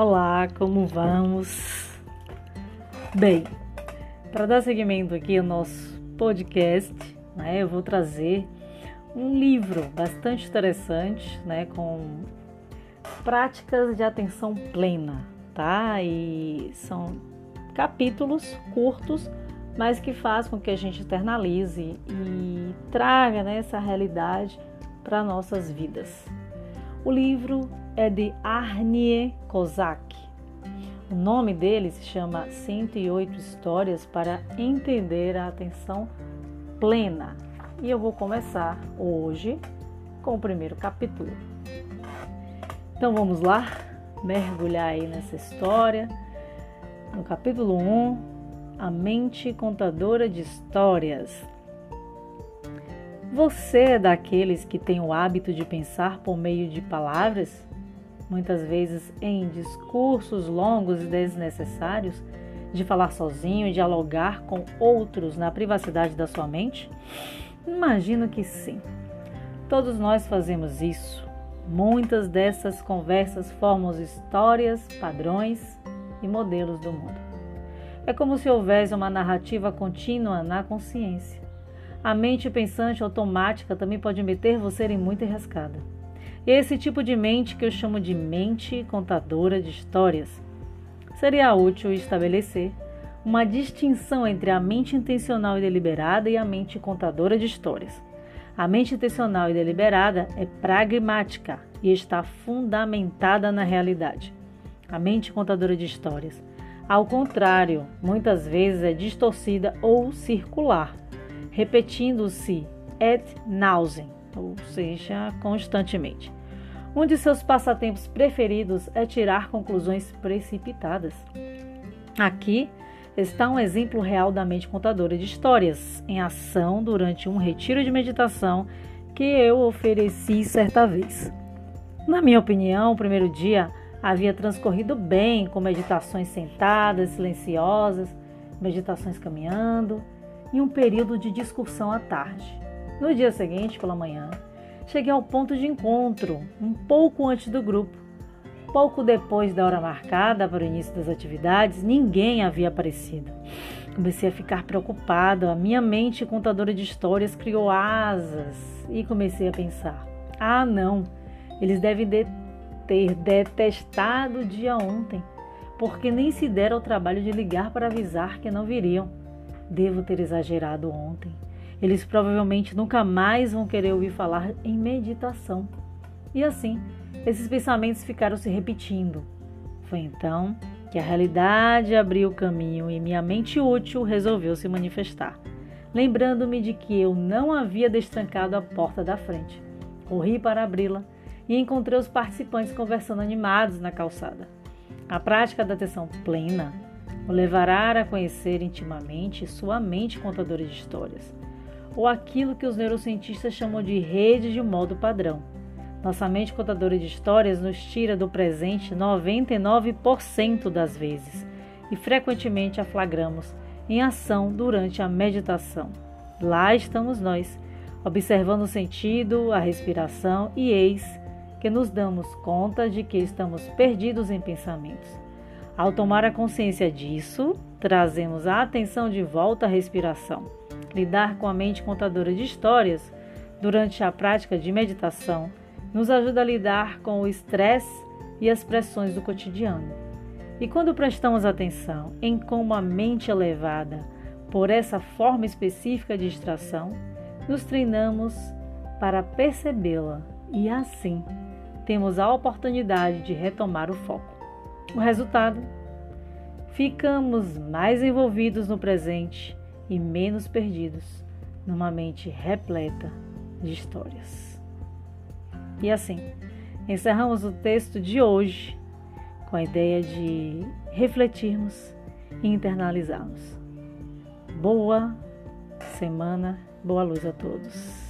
Olá, como vamos? Bem, para dar seguimento aqui ao nosso podcast, né, eu vou trazer um livro bastante interessante, né, com práticas de atenção plena, tá? E são capítulos curtos, mas que faz com que a gente internalize e traga né, essa realidade para nossas vidas. O livro é de Arnie Kozak. O nome dele se chama 108 Histórias para Entender a Atenção Plena. E eu vou começar hoje com o primeiro capítulo. Então vamos lá, mergulhar aí nessa história. No capítulo 1, a mente contadora de histórias. Você é daqueles que tem o hábito de pensar por meio de palavras? Muitas vezes em discursos longos e desnecessários, de falar sozinho e dialogar com outros na privacidade da sua mente? Imagino que sim. Todos nós fazemos isso. Muitas dessas conversas formam histórias, padrões e modelos do mundo. É como se houvesse uma narrativa contínua na consciência. A mente pensante automática também pode meter você em muita enrascada. Esse tipo de mente que eu chamo de mente contadora de histórias. Seria útil estabelecer uma distinção entre a mente intencional e deliberada e a mente contadora de histórias. A mente intencional e deliberada é pragmática e está fundamentada na realidade. A mente contadora de histórias, ao contrário, muitas vezes é distorcida ou circular, repetindo-se et nauseam, ou seja, constantemente. Um de seus passatempos preferidos é tirar conclusões precipitadas. Aqui está um exemplo real da mente contadora de histórias em ação durante um retiro de meditação que eu ofereci certa vez. Na minha opinião, o primeiro dia havia transcorrido bem, com meditações sentadas, silenciosas, meditações caminhando e um período de discussão à tarde. No dia seguinte, pela manhã, cheguei ao ponto de encontro, um pouco antes do grupo. Pouco depois da hora marcada para o início das atividades, ninguém havia aparecido. Comecei a ficar preocupado, a minha mente contadora de histórias criou asas e comecei a pensar: ah, não, eles devem de ter detestado o dia ontem, porque nem se deram ao trabalho de ligar para avisar que não viriam. Devo ter exagerado ontem. Eles provavelmente nunca mais vão querer ouvir falar em meditação. E assim, esses pensamentos ficaram se repetindo. Foi então que a realidade abriu o caminho e minha mente útil resolveu se manifestar, lembrando-me de que eu não havia destrancado a porta da frente. Corri para abri-la e encontrei os participantes conversando animados na calçada. A prática da atenção plena o levará a conhecer intimamente sua mente contadora de histórias ou aquilo que os neurocientistas chamam de rede de modo padrão. Nossa mente contadora de histórias nos tira do presente 99% das vezes e frequentemente a flagramos em ação durante a meditação. Lá estamos nós, observando o sentido, a respiração e eis que nos damos conta de que estamos perdidos em pensamentos. Ao tomar a consciência disso, trazemos a atenção de volta à respiração lidar com a mente contadora de histórias durante a prática de meditação nos ajuda a lidar com o estresse e as pressões do cotidiano. E quando prestamos atenção em como a mente é levada por essa forma específica de distração, nos treinamos para percebê-la e assim temos a oportunidade de retomar o foco. O resultado? Ficamos mais envolvidos no presente e menos perdidos numa mente repleta de histórias. E assim, encerramos o texto de hoje com a ideia de refletirmos e internalizarmos. Boa semana, boa luz a todos.